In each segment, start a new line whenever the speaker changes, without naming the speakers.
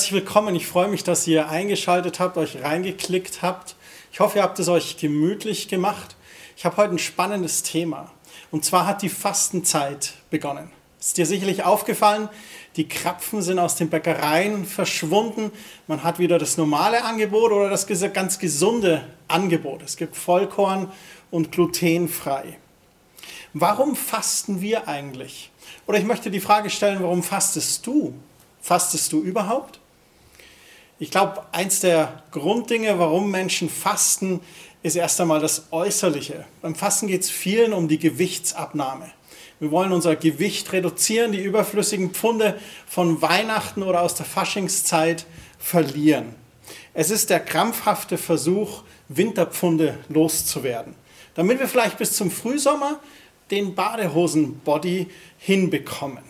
Herzlich willkommen. Ich freue mich, dass ihr eingeschaltet habt, euch reingeklickt habt. Ich hoffe, ihr habt es euch gemütlich gemacht. Ich habe heute ein spannendes Thema. Und zwar hat die Fastenzeit begonnen. Ist dir sicherlich aufgefallen, die Krapfen sind aus den Bäckereien verschwunden. Man hat wieder das normale Angebot oder das ganz gesunde Angebot. Es gibt Vollkorn und glutenfrei. Warum fasten wir eigentlich? Oder ich möchte die Frage stellen, warum fastest du? Fastest du überhaupt? Ich glaube, eins der Grunddinge, warum Menschen fasten, ist erst einmal das Äußerliche. Beim Fasten geht es vielen um die Gewichtsabnahme. Wir wollen unser Gewicht reduzieren, die überflüssigen Pfunde von Weihnachten oder aus der Faschingszeit verlieren. Es ist der krampfhafte Versuch, Winterpfunde loszuwerden, damit wir vielleicht bis zum Frühsommer den Badehosen-Body hinbekommen.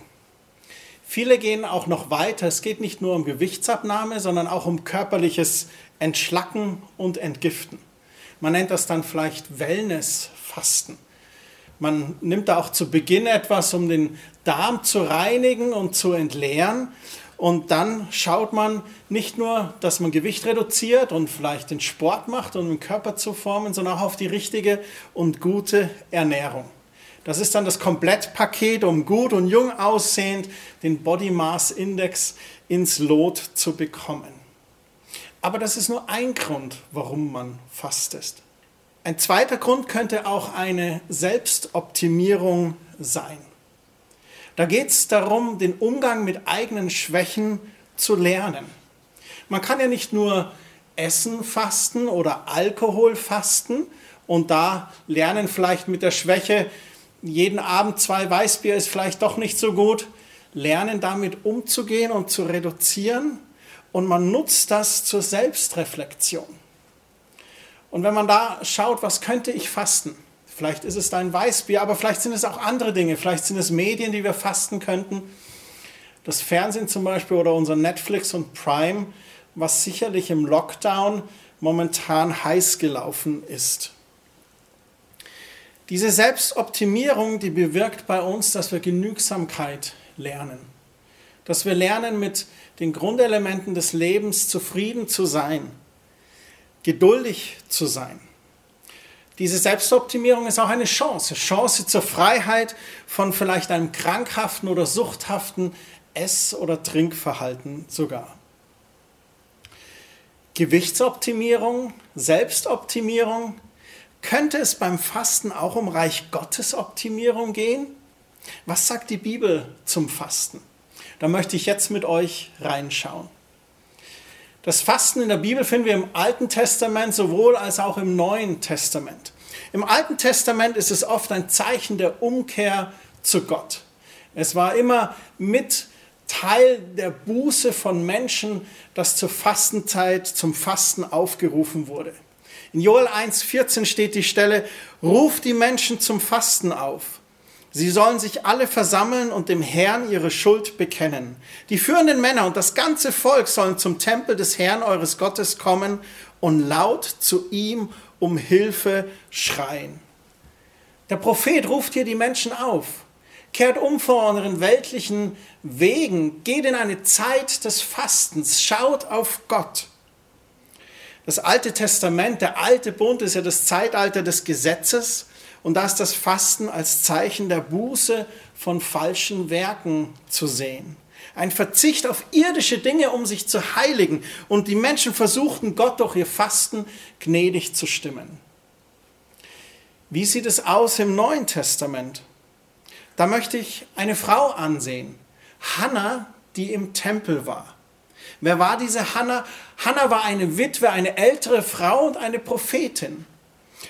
Viele gehen auch noch weiter. Es geht nicht nur um Gewichtsabnahme, sondern auch um körperliches Entschlacken und Entgiften. Man nennt das dann vielleicht Wellnessfasten. Man nimmt da auch zu Beginn etwas, um den Darm zu reinigen und zu entleeren. Und dann schaut man nicht nur, dass man Gewicht reduziert und vielleicht den Sport macht, um den Körper zu formen, sondern auch auf die richtige und gute Ernährung. Das ist dann das Komplettpaket, um gut und jung aussehend den Body Mass Index ins Lot zu bekommen. Aber das ist nur ein Grund, warum man fastet. Ein zweiter Grund könnte auch eine Selbstoptimierung sein. Da geht es darum, den Umgang mit eigenen Schwächen zu lernen. Man kann ja nicht nur Essen fasten oder Alkohol fasten und da lernen vielleicht mit der Schwäche, jeden Abend zwei Weißbier ist vielleicht doch nicht so gut. Lernen damit umzugehen und zu reduzieren und man nutzt das zur Selbstreflexion. Und wenn man da schaut, was könnte ich fasten? Vielleicht ist es dein Weißbier, aber vielleicht sind es auch andere Dinge. Vielleicht sind es Medien, die wir fasten könnten. Das Fernsehen zum Beispiel oder unser Netflix und Prime, was sicherlich im Lockdown momentan heiß gelaufen ist. Diese Selbstoptimierung, die bewirkt bei uns, dass wir Genügsamkeit lernen. Dass wir lernen, mit den Grundelementen des Lebens zufrieden zu sein, geduldig zu sein. Diese Selbstoptimierung ist auch eine Chance, Chance zur Freiheit von vielleicht einem krankhaften oder suchthaften Ess- oder Trinkverhalten sogar. Gewichtsoptimierung, Selbstoptimierung, könnte es beim Fasten auch um Reich Gottes Optimierung gehen? Was sagt die Bibel zum Fasten? Da möchte ich jetzt mit euch reinschauen. Das Fasten in der Bibel finden wir im Alten Testament sowohl als auch im Neuen Testament. Im Alten Testament ist es oft ein Zeichen der Umkehr zu Gott. Es war immer mit Teil der Buße von Menschen, das zur Fastenzeit, zum Fasten aufgerufen wurde. In Joel 1,14 steht die Stelle, ruft die Menschen zum Fasten auf. Sie sollen sich alle versammeln und dem Herrn ihre Schuld bekennen. Die führenden Männer und das ganze Volk sollen zum Tempel des Herrn eures Gottes kommen und laut zu ihm um Hilfe schreien. Der Prophet ruft hier die Menschen auf. Kehrt um vor euren weltlichen Wegen, geht in eine Zeit des Fastens, schaut auf Gott. Das Alte Testament, der alte Bund ist ja das Zeitalter des Gesetzes und da ist das Fasten als Zeichen der Buße von falschen Werken zu sehen. Ein Verzicht auf irdische Dinge, um sich zu heiligen. Und die Menschen versuchten Gott durch ihr Fasten gnädig zu stimmen. Wie sieht es aus im Neuen Testament? Da möchte ich eine Frau ansehen, Hannah, die im Tempel war. Wer war diese Hannah? Hannah war eine Witwe, eine ältere Frau und eine Prophetin.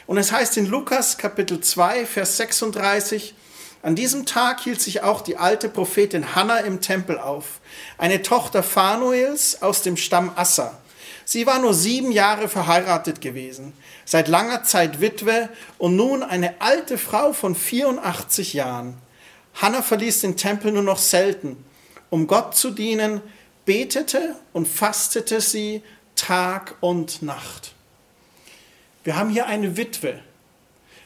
Und es heißt in Lukas Kapitel 2, Vers 36, an diesem Tag hielt sich auch die alte Prophetin Hannah im Tempel auf, eine Tochter Phanuels aus dem Stamm Assa. Sie war nur sieben Jahre verheiratet gewesen, seit langer Zeit Witwe und nun eine alte Frau von 84 Jahren. Hannah verließ den Tempel nur noch selten, um Gott zu dienen, betete und fastete sie Tag und Nacht. Wir haben hier eine Witwe,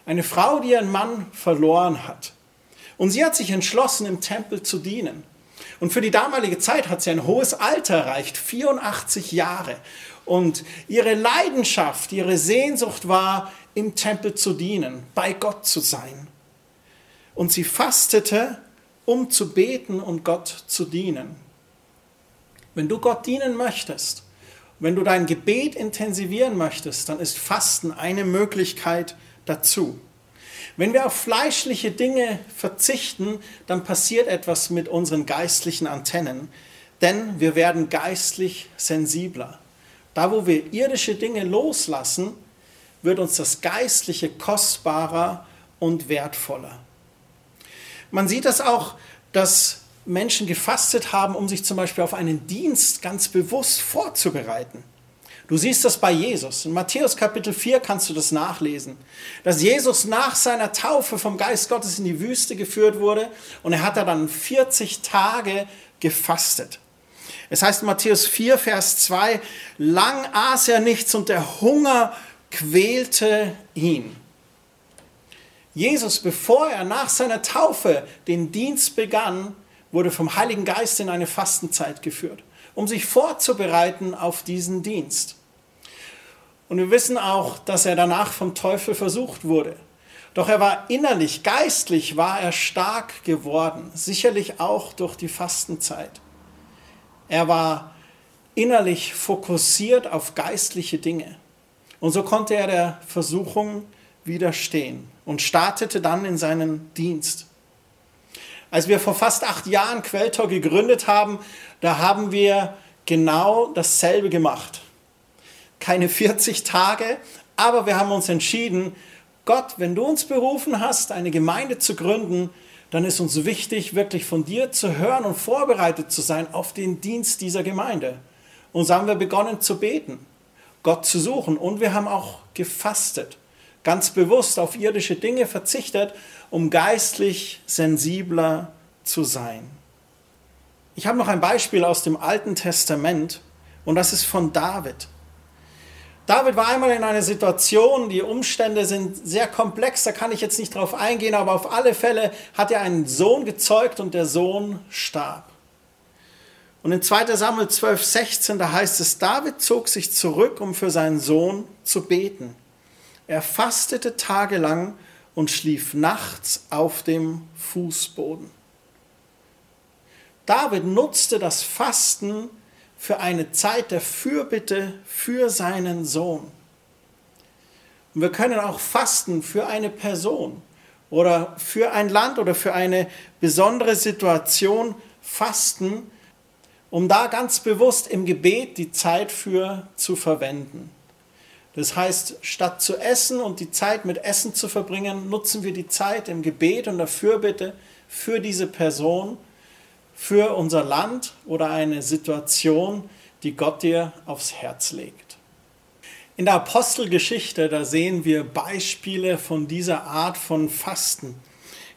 eine Frau, die ihren Mann verloren hat. Und sie hat sich entschlossen, im Tempel zu dienen. Und für die damalige Zeit hat sie ein hohes Alter erreicht, 84 Jahre. Und ihre Leidenschaft, ihre Sehnsucht war, im Tempel zu dienen, bei Gott zu sein. Und sie fastete, um zu beten und Gott zu dienen. Wenn du Gott dienen möchtest, wenn du dein Gebet intensivieren möchtest, dann ist Fasten eine Möglichkeit dazu. Wenn wir auf fleischliche Dinge verzichten, dann passiert etwas mit unseren geistlichen Antennen, denn wir werden geistlich sensibler. Da, wo wir irdische Dinge loslassen, wird uns das Geistliche kostbarer und wertvoller. Man sieht das auch, dass Menschen gefastet haben, um sich zum Beispiel auf einen Dienst ganz bewusst vorzubereiten. Du siehst das bei Jesus. In Matthäus Kapitel 4 kannst du das nachlesen, dass Jesus nach seiner Taufe vom Geist Gottes in die Wüste geführt wurde und er hat da dann 40 Tage gefastet. Es heißt in Matthäus 4, Vers 2, lang aß er nichts und der Hunger quälte ihn. Jesus, bevor er nach seiner Taufe den Dienst begann, wurde vom Heiligen Geist in eine Fastenzeit geführt um sich vorzubereiten auf diesen Dienst. Und wir wissen auch, dass er danach vom Teufel versucht wurde. Doch er war innerlich, geistlich war er stark geworden, sicherlich auch durch die Fastenzeit. Er war innerlich fokussiert auf geistliche Dinge. Und so konnte er der Versuchung widerstehen und startete dann in seinen Dienst. Als wir vor fast acht Jahren Quelltor gegründet haben, da haben wir genau dasselbe gemacht. Keine 40 Tage, aber wir haben uns entschieden, Gott, wenn du uns berufen hast, eine Gemeinde zu gründen, dann ist uns wichtig, wirklich von dir zu hören und vorbereitet zu sein auf den Dienst dieser Gemeinde. Und so haben wir begonnen zu beten, Gott zu suchen und wir haben auch gefastet, ganz bewusst auf irdische Dinge verzichtet, um geistlich sensibler zu sein. Ich habe noch ein Beispiel aus dem Alten Testament und das ist von David. David war einmal in einer Situation, die Umstände sind sehr komplex, da kann ich jetzt nicht drauf eingehen, aber auf alle Fälle hat er einen Sohn gezeugt und der Sohn starb. Und in 2 Samuel 12, 16, da heißt es, David zog sich zurück, um für seinen Sohn zu beten. Er fastete tagelang und schlief nachts auf dem Fußboden. David nutzte das Fasten für eine Zeit der Fürbitte für seinen Sohn. Und wir können auch fasten für eine Person oder für ein Land oder für eine besondere Situation fasten, um da ganz bewusst im Gebet die Zeit für zu verwenden. Das heißt, statt zu essen und die Zeit mit Essen zu verbringen, nutzen wir die Zeit im Gebet und der Fürbitte für diese Person, für unser Land oder eine Situation, die Gott dir aufs Herz legt. In der Apostelgeschichte, da sehen wir Beispiele von dieser Art von Fasten.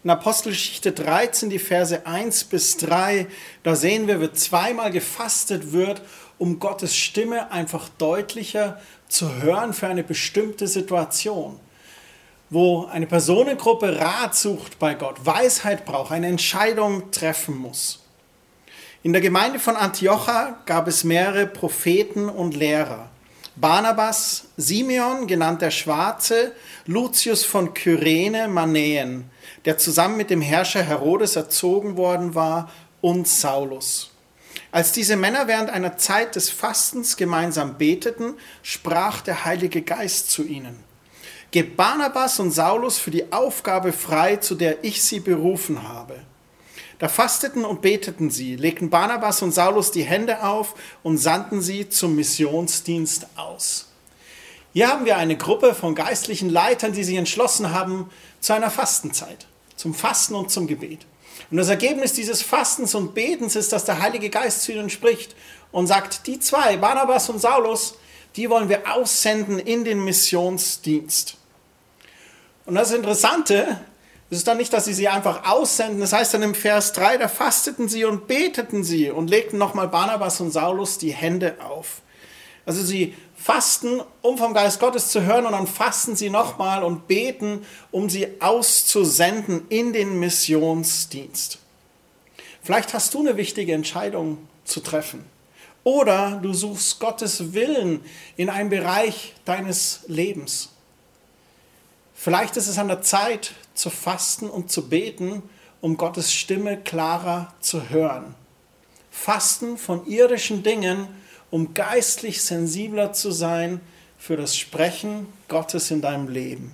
In Apostelgeschichte 13, die Verse 1 bis 3, da sehen wir, wie zweimal gefastet wird, um Gottes Stimme einfach deutlicher zu hören für eine bestimmte Situation, wo eine Personengruppe Rat sucht bei Gott, Weisheit braucht, eine Entscheidung treffen muss. In der Gemeinde von Antiocha gab es mehrere Propheten und Lehrer. Barnabas, Simeon, genannt der Schwarze, Lucius von Kyrene, Manäen, der zusammen mit dem Herrscher Herodes erzogen worden war, und Saulus. Als diese Männer während einer Zeit des Fastens gemeinsam beteten, sprach der Heilige Geist zu ihnen. Gebt Barnabas und Saulus für die Aufgabe frei, zu der ich sie berufen habe. Da fasteten und beteten sie, legten Barnabas und Saulus die Hände auf und sandten sie zum Missionsdienst aus. Hier haben wir eine Gruppe von geistlichen Leitern, die sich entschlossen haben zu einer Fastenzeit, zum Fasten und zum Gebet. Und das Ergebnis dieses Fastens und Betens ist, dass der Heilige Geist zu ihnen spricht und sagt, die zwei, Barnabas und Saulus, die wollen wir aussenden in den Missionsdienst. Und das Interessante es ist dann nicht, dass sie sie einfach aussenden. Das heißt dann im Vers 3, da fasteten sie und beteten sie und legten nochmal Barnabas und Saulus die Hände auf. Also sie fasten, um vom Geist Gottes zu hören und dann fasten sie nochmal und beten, um sie auszusenden in den Missionsdienst. Vielleicht hast du eine wichtige Entscheidung zu treffen. Oder du suchst Gottes Willen in einem Bereich deines Lebens. Vielleicht ist es an der Zeit zu fasten und zu beten, um Gottes Stimme klarer zu hören. Fasten von irdischen Dingen, um geistlich sensibler zu sein für das Sprechen Gottes in deinem Leben.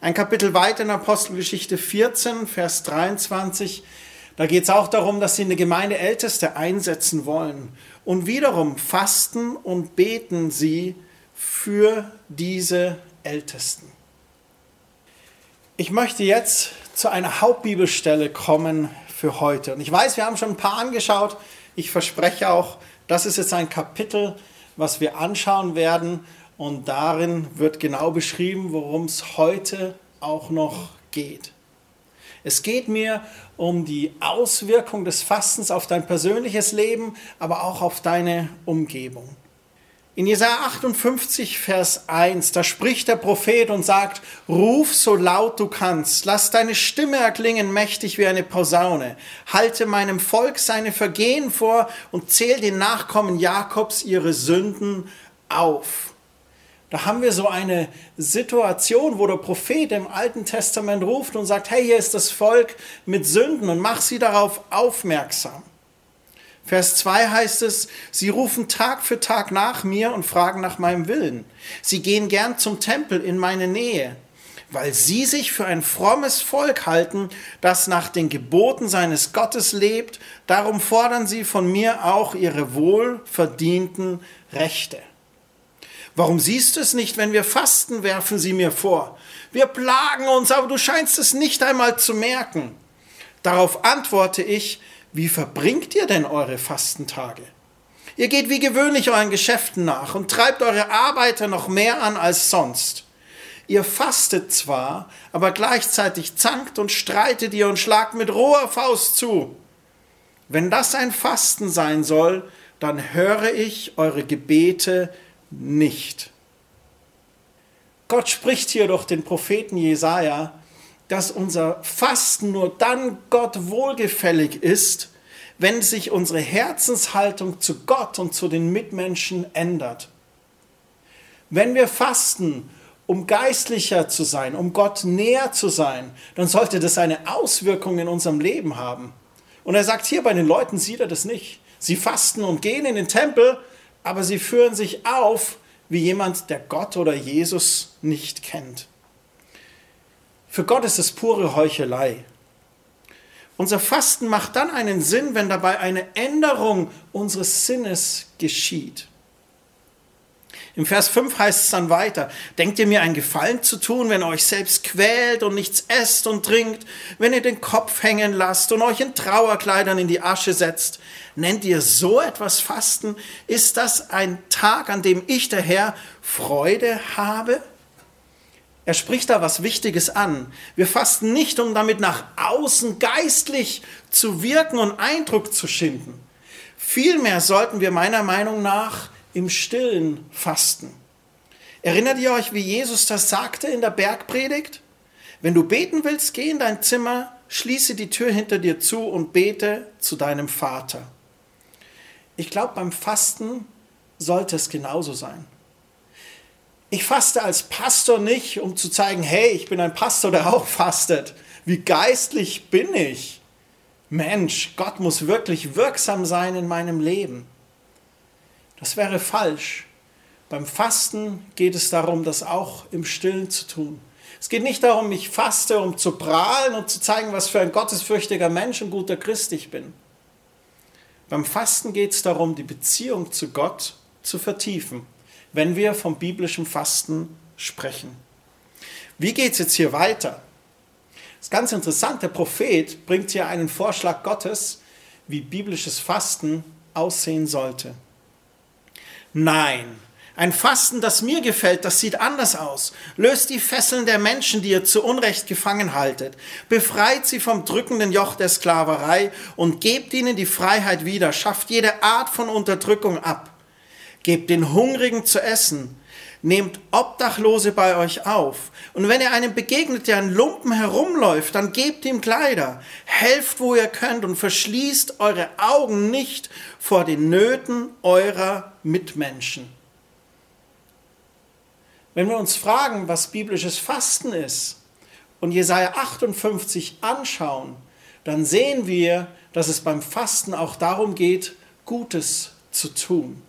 Ein Kapitel weiter in Apostelgeschichte 14, Vers 23 da geht es auch darum, dass sie eine Gemeindeälteste einsetzen wollen. Und wiederum fasten und beten sie für diese Ältesten. Ich möchte jetzt zu einer Hauptbibelstelle kommen für heute. Und ich weiß, wir haben schon ein paar angeschaut. Ich verspreche auch, das ist jetzt ein Kapitel, was wir anschauen werden. Und darin wird genau beschrieben, worum es heute auch noch geht. Es geht mir um die Auswirkung des Fastens auf dein persönliches Leben, aber auch auf deine Umgebung. In Jesaja 58, Vers 1, da spricht der Prophet und sagt, ruf so laut du kannst, lass deine Stimme erklingen mächtig wie eine Posaune, halte meinem Volk seine Vergehen vor und zähl den Nachkommen Jakobs ihre Sünden auf. Da haben wir so eine Situation, wo der Prophet im Alten Testament ruft und sagt, hey, hier ist das Volk mit Sünden und mach sie darauf aufmerksam. Vers 2 heißt es, sie rufen Tag für Tag nach mir und fragen nach meinem Willen. Sie gehen gern zum Tempel in meine Nähe, weil sie sich für ein frommes Volk halten, das nach den Geboten seines Gottes lebt. Darum fordern sie von mir auch ihre wohlverdienten Rechte. Warum siehst du es nicht, wenn wir fasten, werfen sie mir vor. Wir plagen uns, aber du scheinst es nicht einmal zu merken. Darauf antworte ich, wie verbringt ihr denn eure Fastentage? Ihr geht wie gewöhnlich euren Geschäften nach und treibt eure Arbeiter noch mehr an als sonst. Ihr fastet zwar, aber gleichzeitig zankt und streitet ihr und schlagt mit roher Faust zu. Wenn das ein Fasten sein soll, dann höre ich eure Gebete nicht. Gott spricht hier durch den Propheten Jesaja, dass unser Fasten nur dann Gott wohlgefällig ist, wenn sich unsere Herzenshaltung zu Gott und zu den Mitmenschen ändert. Wenn wir fasten, um geistlicher zu sein, um Gott näher zu sein, dann sollte das eine Auswirkung in unserem Leben haben. Und er sagt hier bei den Leuten, sieht er das nicht. Sie fasten und gehen in den Tempel, aber sie führen sich auf wie jemand, der Gott oder Jesus nicht kennt. Für Gott ist es pure Heuchelei. Unser Fasten macht dann einen Sinn, wenn dabei eine Änderung unseres Sinnes geschieht. Im Vers 5 heißt es dann weiter, denkt ihr mir einen Gefallen zu tun, wenn ihr euch selbst quält und nichts esst und trinkt, wenn ihr den Kopf hängen lasst und euch in Trauerkleidern in die Asche setzt? Nennt ihr so etwas Fasten? Ist das ein Tag, an dem ich, der Herr, Freude habe? Er spricht da was Wichtiges an. Wir fasten nicht, um damit nach außen geistlich zu wirken und Eindruck zu schinden. Vielmehr sollten wir meiner Meinung nach im Stillen fasten. Erinnert ihr euch, wie Jesus das sagte in der Bergpredigt? Wenn du beten willst, geh in dein Zimmer, schließe die Tür hinter dir zu und bete zu deinem Vater. Ich glaube, beim Fasten sollte es genauso sein. Ich faste als Pastor nicht, um zu zeigen, hey, ich bin ein Pastor, der auch fastet. Wie geistlich bin ich? Mensch, Gott muss wirklich wirksam sein in meinem Leben. Das wäre falsch. Beim Fasten geht es darum, das auch im Stillen zu tun. Es geht nicht darum, ich faste, um zu prahlen und zu zeigen, was für ein gottesfürchtiger Mensch und guter Christ ich bin. Beim Fasten geht es darum, die Beziehung zu Gott zu vertiefen, wenn wir vom biblischen Fasten sprechen. Wie geht es jetzt hier weiter? Das ist ganz interessant, der Prophet bringt hier einen Vorschlag Gottes, wie biblisches Fasten aussehen sollte. Nein, ein Fasten, das mir gefällt, das sieht anders aus. Löst die Fesseln der Menschen, die ihr zu Unrecht gefangen haltet. Befreit sie vom drückenden Joch der Sklaverei und gebt ihnen die Freiheit wieder. Schafft jede Art von Unterdrückung ab. Gebt den Hungrigen zu essen.
nehmt Obdachlose bei euch auf. Und wenn ihr einem begegnet, der ein Lumpen herumläuft, dann gebt ihm Kleider. Helft, wo ihr könnt und verschließt eure Augen nicht vor den Nöten eurer Mitmenschen. Wenn wir uns fragen, was biblisches Fasten ist und Jesaja 58 anschauen, dann sehen wir, dass es beim Fasten auch darum geht, Gutes zu tun.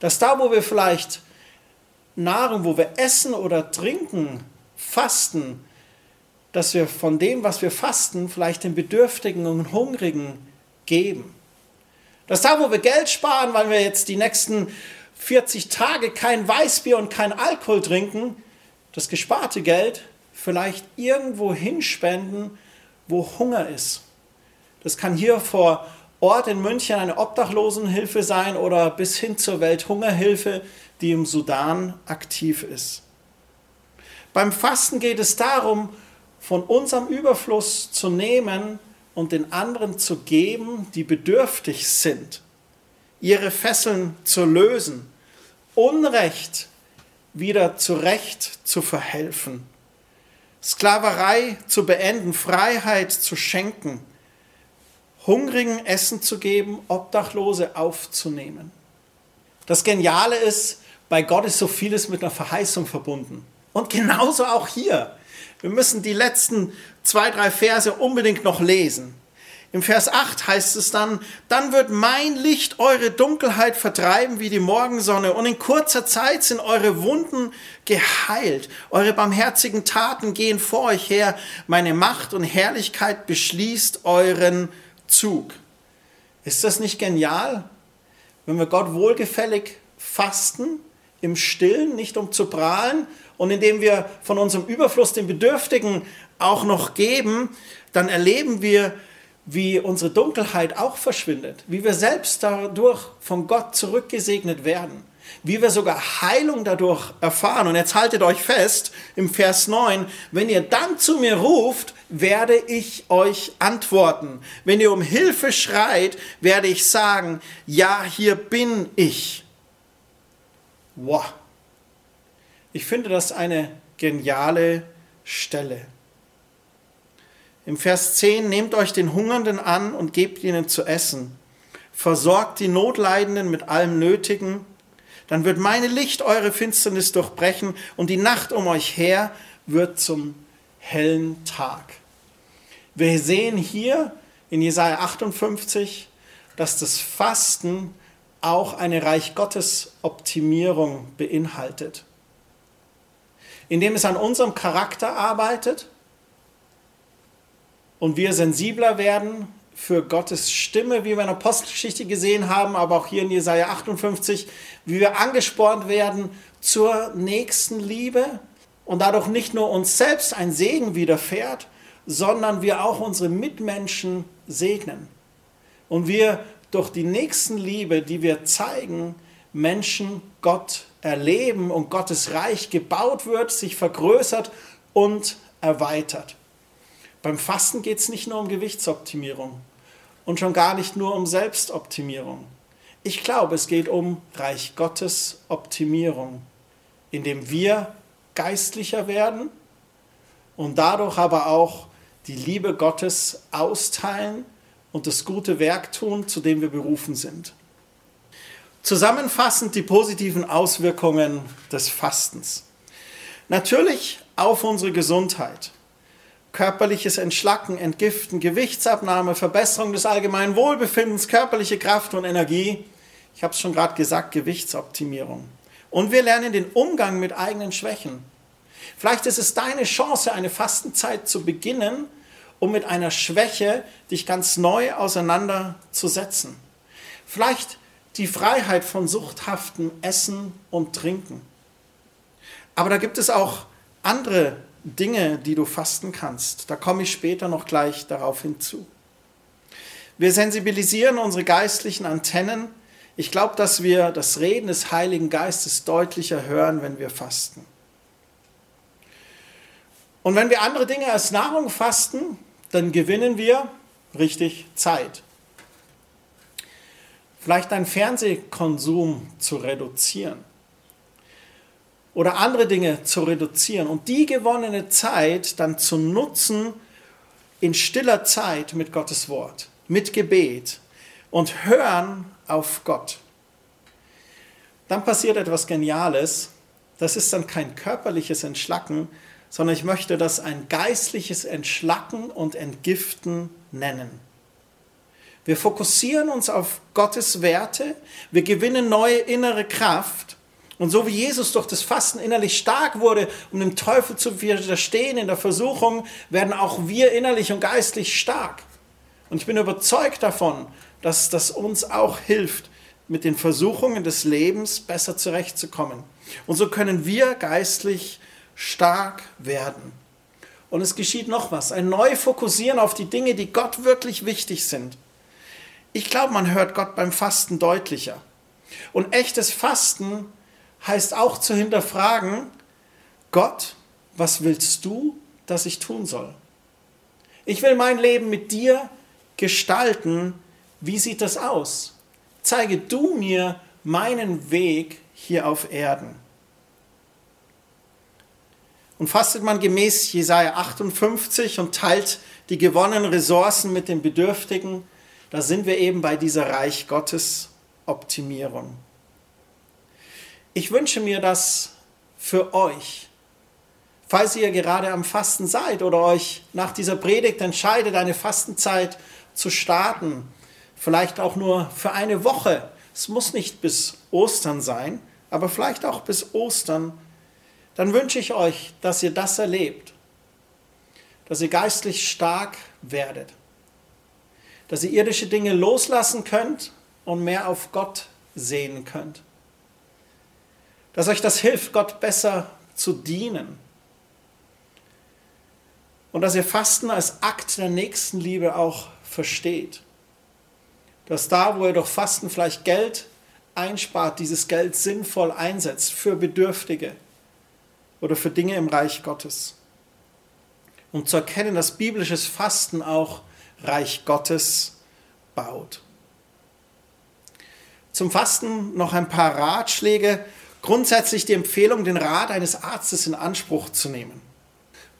Dass da, wo wir vielleicht Nahrung, wo wir essen oder trinken, fasten, dass wir von dem, was wir fasten, vielleicht den Bedürftigen und Hungrigen geben. Dass da, wo wir Geld sparen, weil wir jetzt die nächsten 40 Tage kein Weißbier und kein Alkohol trinken, das gesparte Geld vielleicht irgendwo hinspenden, wo Hunger ist. Das kann hier vor Ort in München eine Obdachlosenhilfe sein oder bis hin zur Welthungerhilfe, die im Sudan aktiv ist. Beim Fasten geht es darum, von unserem Überfluss zu nehmen und den anderen zu geben, die bedürftig sind, ihre Fesseln zu lösen, Unrecht wieder zu Recht zu verhelfen, Sklaverei zu beenden, Freiheit zu schenken, Hungrigen Essen zu geben, Obdachlose aufzunehmen. Das Geniale ist, bei Gott ist so vieles mit einer Verheißung verbunden. Und genauso auch hier. Wir müssen die letzten zwei, drei Verse unbedingt noch lesen. Im Vers 8 heißt es dann, dann wird mein Licht eure Dunkelheit vertreiben wie die Morgensonne und in kurzer Zeit sind eure Wunden geheilt. Eure barmherzigen Taten gehen vor euch her. Meine Macht und Herrlichkeit beschließt euren Zug. Ist das nicht genial? Wenn wir Gott wohlgefällig fasten, im Stillen, nicht um zu prahlen und indem wir von unserem Überfluss den Bedürftigen auch noch geben, dann erleben wir, wie unsere Dunkelheit auch verschwindet, wie wir selbst dadurch von Gott zurückgesegnet werden wie wir sogar Heilung dadurch erfahren. Und jetzt haltet euch fest im Vers 9, wenn ihr dann zu mir ruft, werde ich euch antworten. Wenn ihr um Hilfe schreit, werde ich sagen, ja, hier bin ich. Wow. Ich finde das eine geniale Stelle. Im Vers 10, nehmt euch den Hungernden an und gebt ihnen zu essen. Versorgt die Notleidenden mit allem Nötigen dann wird meine Licht eure Finsternis durchbrechen und die Nacht um euch her wird zum hellen Tag. Wir sehen hier in Jesaja 58, dass das Fasten auch eine Reich Gottes Optimierung beinhaltet. Indem es an unserem Charakter arbeitet und wir sensibler werden für Gottes Stimme, wie wir in der Apostelgeschichte gesehen haben, aber auch hier in Jesaja 58, wie wir angespornt werden zur nächsten Liebe und dadurch nicht nur uns selbst ein Segen widerfährt, sondern wir auch unsere Mitmenschen segnen. Und wir durch die nächsten Liebe, die wir zeigen, Menschen Gott erleben und Gottes Reich gebaut wird, sich vergrößert und erweitert. Beim Fasten geht es nicht nur um Gewichtsoptimierung und schon gar nicht nur um Selbstoptimierung. Ich glaube, es geht um Reich Gottes Optimierung, indem wir geistlicher werden und dadurch aber auch die Liebe Gottes austeilen und das gute Werk tun, zu dem wir berufen sind. Zusammenfassend die positiven Auswirkungen des Fastens. Natürlich auf unsere Gesundheit körperliches Entschlacken, Entgiften, Gewichtsabnahme, Verbesserung des allgemeinen Wohlbefindens, körperliche Kraft und Energie. Ich habe es schon gerade gesagt, Gewichtsoptimierung. Und wir lernen den Umgang mit eigenen Schwächen. Vielleicht ist es deine Chance, eine Fastenzeit zu beginnen, um mit einer Schwäche dich ganz neu auseinanderzusetzen. Vielleicht die Freiheit von suchthaftem Essen und Trinken. Aber da gibt es auch andere Dinge, die du fasten kannst. Da komme ich später noch gleich darauf hinzu. Wir sensibilisieren unsere geistlichen Antennen. Ich glaube, dass wir das Reden des Heiligen Geistes deutlicher hören, wenn wir fasten. Und wenn wir andere Dinge als Nahrung fasten, dann gewinnen wir richtig Zeit. Vielleicht deinen Fernsehkonsum zu reduzieren. Oder andere Dinge zu reduzieren und die gewonnene Zeit dann zu nutzen in stiller Zeit mit Gottes Wort, mit Gebet und hören auf Gott. Dann passiert etwas Geniales. Das ist dann kein körperliches Entschlacken, sondern ich möchte das ein geistliches Entschlacken und Entgiften nennen. Wir fokussieren uns auf Gottes Werte, wir gewinnen neue innere Kraft und so wie Jesus durch das Fasten innerlich stark wurde, um dem Teufel zu widerstehen in der Versuchung, werden auch wir innerlich und geistlich stark. Und ich bin überzeugt davon, dass das uns auch hilft, mit den Versuchungen des Lebens besser zurechtzukommen. Und so können wir geistlich stark werden. Und es geschieht noch was, ein Neufokussieren auf die Dinge, die Gott wirklich wichtig sind. Ich glaube, man hört Gott beim Fasten deutlicher. Und echtes Fasten heißt auch zu hinterfragen, Gott, was willst du, dass ich tun soll? Ich will mein Leben mit dir gestalten. Wie sieht das aus? Zeige du mir meinen Weg hier auf Erden. Und fastet man gemäß Jesaja 58 und teilt die gewonnenen Ressourcen mit den Bedürftigen, da sind wir eben bei dieser Reich Gottes Optimierung. Ich wünsche mir das für euch. Falls ihr gerade am Fasten seid oder euch nach dieser Predigt entscheidet, eine Fastenzeit zu starten, vielleicht auch nur für eine Woche. Es muss nicht bis Ostern sein, aber vielleicht auch bis Ostern. Dann wünsche ich euch, dass ihr das erlebt, dass ihr geistlich stark werdet, dass ihr irdische Dinge loslassen könnt und mehr auf Gott sehen könnt dass euch das hilft, Gott besser zu dienen. Und dass ihr Fasten als Akt der Nächstenliebe auch versteht. Dass da, wo ihr durch Fasten vielleicht Geld einspart, dieses Geld sinnvoll einsetzt für Bedürftige oder für Dinge im Reich Gottes. Um zu erkennen, dass biblisches Fasten auch Reich Gottes baut. Zum Fasten noch ein paar Ratschläge grundsätzlich die Empfehlung, den Rat eines Arztes in Anspruch zu nehmen.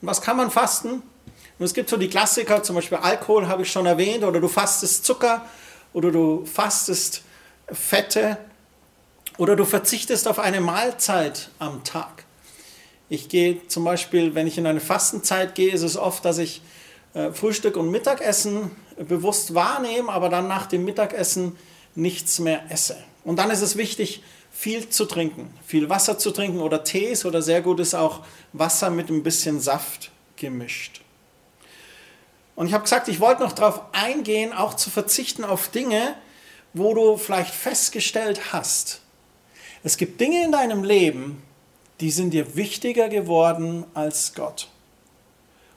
Und was kann man fasten? Und es gibt so die Klassiker, zum Beispiel Alkohol habe ich schon erwähnt, oder du fastest Zucker, oder du fastest Fette, oder du verzichtest auf eine Mahlzeit am Tag. Ich gehe zum Beispiel, wenn ich in eine Fastenzeit gehe, ist es oft, dass ich äh, Frühstück und Mittagessen bewusst wahrnehme, aber dann nach dem Mittagessen nichts mehr esse. Und dann ist es wichtig, viel zu trinken, viel Wasser zu trinken oder Tees oder sehr gut ist auch Wasser mit ein bisschen Saft gemischt. Und ich habe gesagt, ich wollte noch darauf eingehen, auch zu verzichten auf Dinge, wo du vielleicht festgestellt hast, es gibt Dinge in deinem Leben, die sind dir wichtiger geworden als Gott.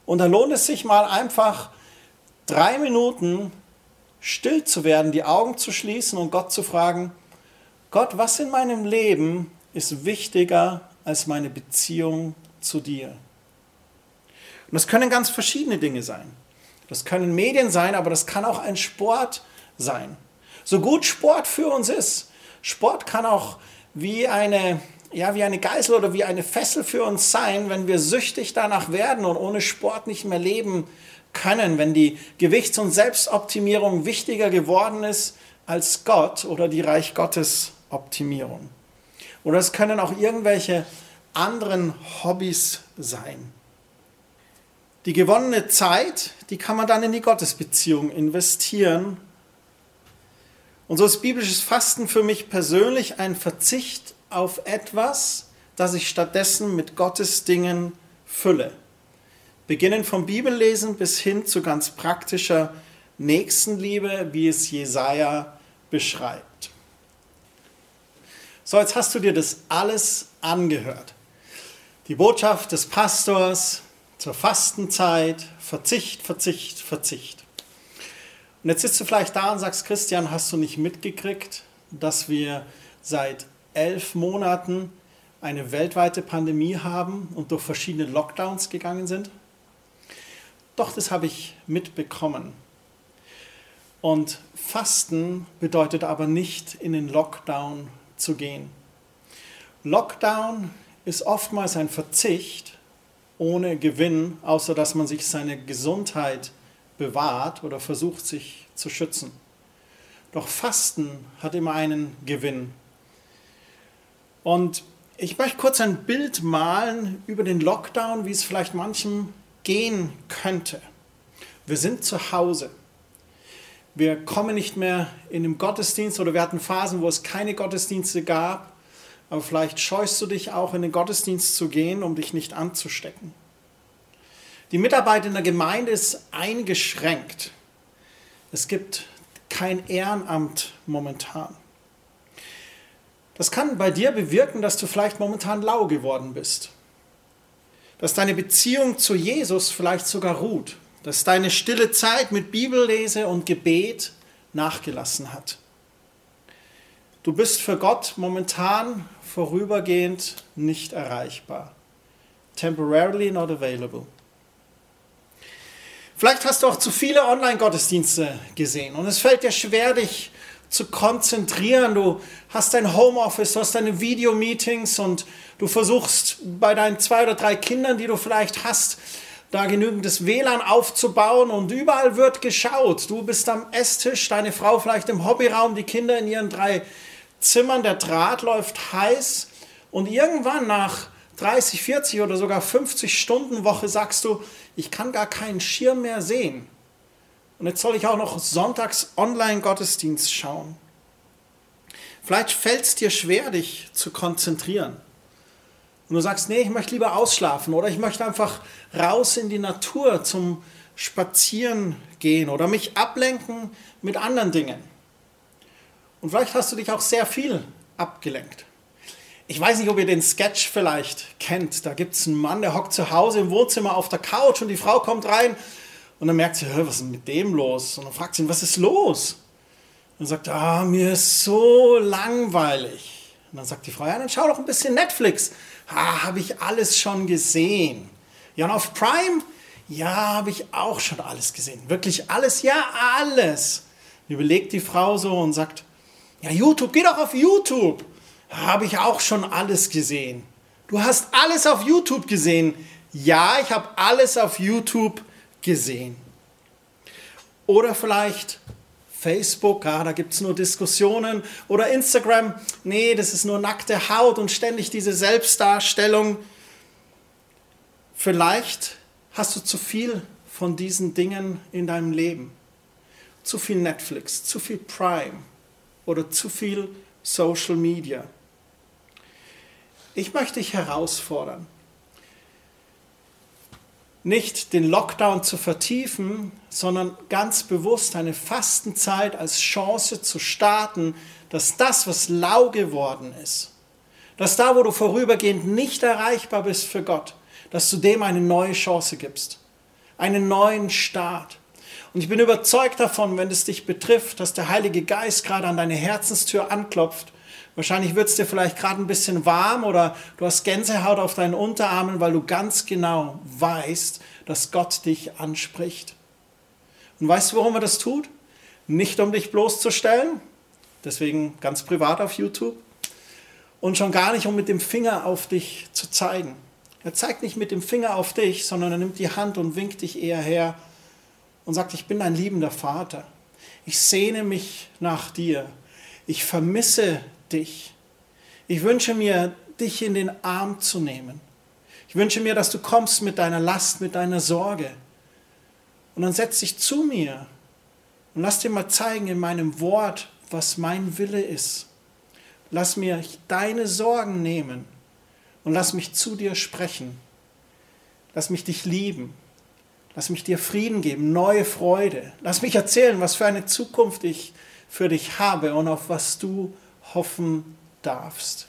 Und da lohnt es sich mal einfach drei Minuten still zu werden, die Augen zu schließen und Gott zu fragen, Gott, was in meinem Leben ist wichtiger als meine Beziehung zu dir? Und das können ganz verschiedene Dinge sein. Das können Medien sein, aber das kann auch ein Sport sein. So gut Sport für uns ist, Sport kann auch wie eine, ja, wie eine Geißel oder wie eine Fessel für uns sein, wenn wir süchtig danach werden und ohne Sport nicht mehr leben können, wenn die Gewichts- und Selbstoptimierung wichtiger geworden ist als Gott oder die Reich Gottes Optimierung. Oder es können auch irgendwelche anderen Hobbys sein. Die gewonnene Zeit, die kann man dann in die Gottesbeziehung investieren. Und so ist biblisches Fasten für mich persönlich ein Verzicht auf etwas, das ich stattdessen mit Gottes Dingen fülle. Beginnend vom Bibellesen bis hin zu ganz praktischer Nächstenliebe, wie es Jesaja beschreibt. So, jetzt hast du dir das alles angehört. Die Botschaft des Pastors zur Fastenzeit, Verzicht, Verzicht, Verzicht. Und jetzt sitzt du vielleicht da und sagst, Christian, hast du nicht mitgekriegt, dass wir seit elf Monaten eine weltweite Pandemie haben und durch verschiedene Lockdowns gegangen sind? Doch, das habe ich mitbekommen. Und Fasten bedeutet aber nicht in den Lockdown zu gehen. Lockdown
ist oftmals ein Verzicht ohne Gewinn, außer dass man sich seine Gesundheit bewahrt oder versucht sich zu schützen. Doch Fasten hat immer einen Gewinn. Und ich möchte kurz ein Bild malen über den Lockdown, wie es vielleicht manchem gehen könnte. Wir sind zu Hause. Wir kommen nicht mehr in den Gottesdienst oder wir hatten Phasen, wo es keine Gottesdienste gab. Aber vielleicht scheust du dich auch in den Gottesdienst zu gehen, um dich nicht anzustecken. Die Mitarbeit in der Gemeinde ist eingeschränkt. Es gibt kein Ehrenamt momentan. Das kann bei dir bewirken, dass du vielleicht momentan lau geworden bist. Dass deine Beziehung zu Jesus vielleicht sogar ruht. Dass deine stille Zeit mit Bibellese und Gebet nachgelassen hat. Du bist für Gott momentan vorübergehend nicht erreichbar. Temporarily not available. Vielleicht hast du auch zu viele Online-Gottesdienste gesehen und es fällt dir schwer, dich zu konzentrieren. Du hast dein Homeoffice, du hast deine Videomeetings und du versuchst bei deinen zwei oder drei Kindern, die du vielleicht hast, da genügendes WLAN aufzubauen und überall wird geschaut. Du bist am Esstisch, deine Frau vielleicht im Hobbyraum, die Kinder in ihren drei Zimmern, der Draht läuft heiß und irgendwann nach 30, 40 oder sogar 50 Stunden Woche sagst du, ich kann gar keinen Schirm mehr sehen. Und jetzt soll ich auch noch sonntags Online-Gottesdienst schauen. Vielleicht fällt es dir schwer, dich zu konzentrieren. Und du sagst, nee, ich möchte lieber ausschlafen oder ich möchte einfach raus in die Natur zum Spazieren gehen oder mich ablenken mit anderen Dingen. Und vielleicht hast du dich auch sehr viel abgelenkt. Ich weiß nicht, ob ihr den Sketch vielleicht kennt. Da gibt es einen Mann, der hockt zu Hause im Wohnzimmer auf der Couch und die Frau kommt rein und dann merkt sie, was ist mit dem los? Und dann fragt sie ihn, was ist los? Und dann sagt ah, mir ist so langweilig. Und dann sagt die Frau, ja, dann schau doch ein bisschen Netflix. Ah, habe ich alles schon gesehen. Ja, und auf Prime? Ja, habe ich auch schon alles gesehen. Wirklich alles? Ja, alles. Überlegt die Frau so und sagt, ja, YouTube, geh doch auf YouTube. Habe ich auch schon alles gesehen. Du hast alles auf YouTube gesehen. Ja, ich habe alles auf YouTube gesehen. Oder vielleicht Facebook, ja, da gibt es nur Diskussionen. Oder Instagram, nee, das ist nur nackte Haut und ständig diese Selbstdarstellung. Vielleicht hast du zu viel von diesen Dingen in deinem Leben. Zu viel Netflix, zu viel Prime oder zu viel Social Media. Ich möchte dich herausfordern, nicht den Lockdown zu vertiefen, sondern ganz bewusst eine Fastenzeit als Chance zu starten, dass das, was lau geworden ist, dass da, wo du vorübergehend nicht erreichbar bist für Gott, dass du dem eine neue Chance gibst, einen neuen Start. Und ich bin überzeugt davon, wenn es dich betrifft, dass der Heilige Geist gerade an deine Herzenstür anklopft Wahrscheinlich wird es dir vielleicht gerade ein bisschen warm oder du hast Gänsehaut auf deinen Unterarmen, weil du ganz genau weißt, dass Gott dich anspricht. Und weißt du, warum er das tut? Nicht um dich bloßzustellen, deswegen ganz privat auf YouTube, und schon gar nicht, um mit dem Finger auf dich zu zeigen. Er zeigt nicht mit dem Finger auf dich, sondern er nimmt die Hand und winkt dich eher her und sagt, ich bin dein liebender Vater. Ich sehne mich nach dir. Ich vermisse dich. Ich wünsche mir, dich in den Arm zu nehmen. Ich wünsche mir, dass du kommst mit deiner Last, mit deiner Sorge. Und dann setz dich zu mir und lass dir mal zeigen in meinem Wort, was mein Wille ist. Lass mir deine Sorgen nehmen und lass mich zu dir sprechen. Lass mich dich lieben. Lass mich dir Frieden geben, neue Freude. Lass mich erzählen, was für eine Zukunft ich für dich habe und auf was du hoffen darfst.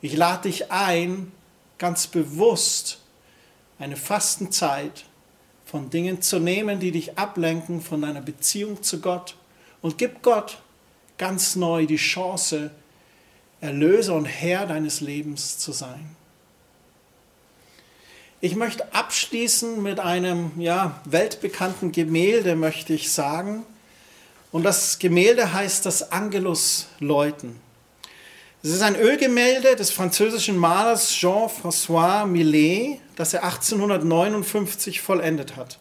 Ich lade dich ein, ganz bewusst eine Fastenzeit von Dingen zu nehmen, die dich ablenken von deiner Beziehung zu Gott und gib Gott ganz neu die Chance, Erlöser und Herr deines Lebens zu sein. Ich möchte abschließen mit einem ja, weltbekannten Gemälde, möchte ich sagen. Und das Gemälde heißt das Angelus läuten.
Es ist ein Ölgemälde des französischen Malers Jean-François Millet, das er 1859 vollendet hat.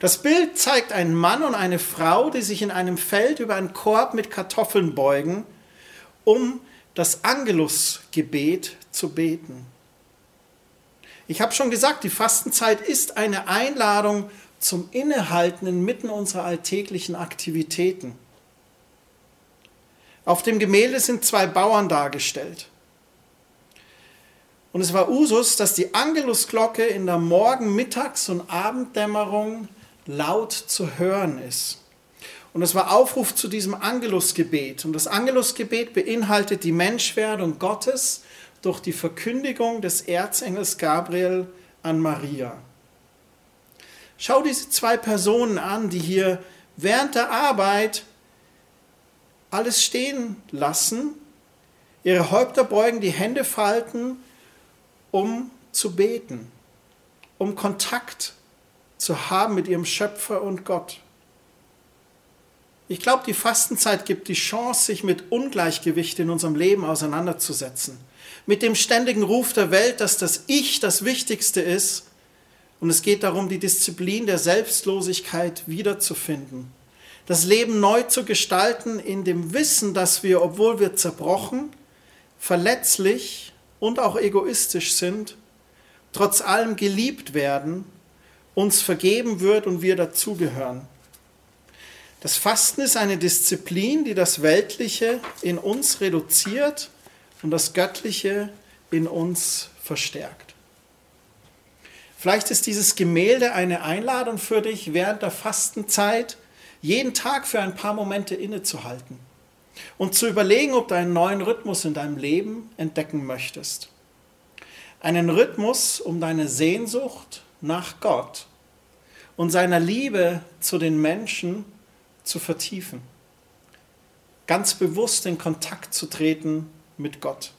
Das Bild zeigt einen Mann und eine Frau, die sich in einem Feld über einen Korb mit Kartoffeln beugen, um das Angelusgebet zu beten. Ich habe schon gesagt, die Fastenzeit ist eine Einladung zum Innehalten inmitten unserer alltäglichen Aktivitäten. Auf dem Gemälde sind zwei Bauern dargestellt. Und es war Usus, dass die Angelusglocke in der Morgen-, Mittags- und Abenddämmerung laut zu hören ist. Und es war Aufruf zu diesem Angelusgebet. Und das Angelusgebet beinhaltet die Menschwerdung Gottes durch die Verkündigung des Erzengels Gabriel an Maria. Schau diese zwei Personen an, die hier während der Arbeit alles stehen lassen, ihre Häupter beugen, die Hände falten, um zu beten, um Kontakt zu haben mit ihrem Schöpfer und Gott. Ich glaube, die Fastenzeit gibt die Chance, sich mit Ungleichgewicht in unserem Leben auseinanderzusetzen. Mit dem ständigen Ruf der Welt, dass das Ich das Wichtigste ist. Und es geht darum, die Disziplin der Selbstlosigkeit wiederzufinden das Leben neu zu gestalten in dem Wissen, dass wir, obwohl wir zerbrochen, verletzlich und auch egoistisch sind, trotz allem geliebt werden, uns vergeben wird und wir dazugehören. Das Fasten ist eine Disziplin, die das Weltliche in uns reduziert und das Göttliche in uns verstärkt. Vielleicht ist dieses Gemälde eine Einladung für dich während der Fastenzeit, jeden Tag für ein paar Momente innezuhalten und zu überlegen, ob du einen neuen Rhythmus in deinem Leben entdecken möchtest. Einen Rhythmus, um deine Sehnsucht nach Gott und seiner Liebe zu den Menschen zu vertiefen. Ganz bewusst in Kontakt zu treten mit Gott.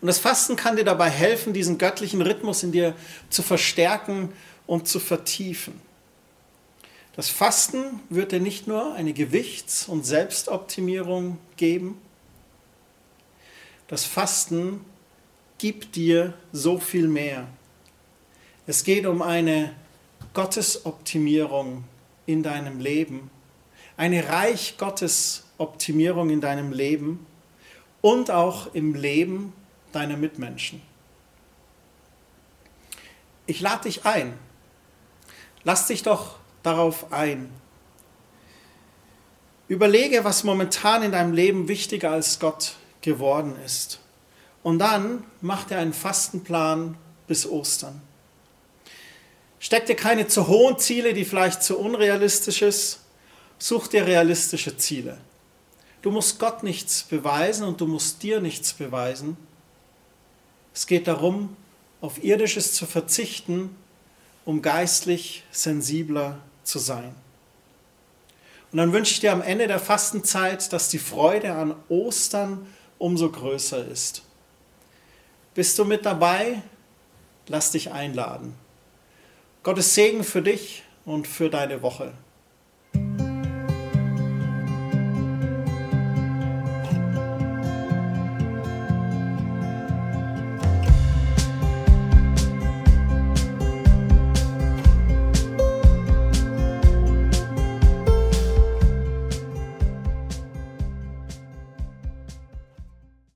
Und das Fasten kann dir dabei helfen, diesen göttlichen Rhythmus in dir zu verstärken und zu vertiefen. Das Fasten wird dir nicht nur eine Gewichts- und Selbstoptimierung geben, das Fasten gibt dir so viel mehr. Es geht um eine Gottesoptimierung in deinem Leben, eine Reich Gottes Optimierung in deinem Leben und auch im Leben deiner Mitmenschen. Ich lade dich ein. Lass dich doch darauf ein. Überlege, was momentan in deinem Leben wichtiger als Gott geworden ist. Und dann mach dir einen Fastenplan bis Ostern. Steck dir keine zu hohen Ziele, die vielleicht zu unrealistisch ist. Such dir realistische Ziele. Du musst Gott nichts beweisen und du musst dir nichts beweisen. Es geht darum, auf irdisches zu verzichten, um geistlich sensibler zu sein. Und dann wünsche ich dir am Ende der Fastenzeit, dass die Freude an Ostern umso größer ist. Bist du mit dabei? Lass dich einladen. Gottes Segen für dich und für deine Woche.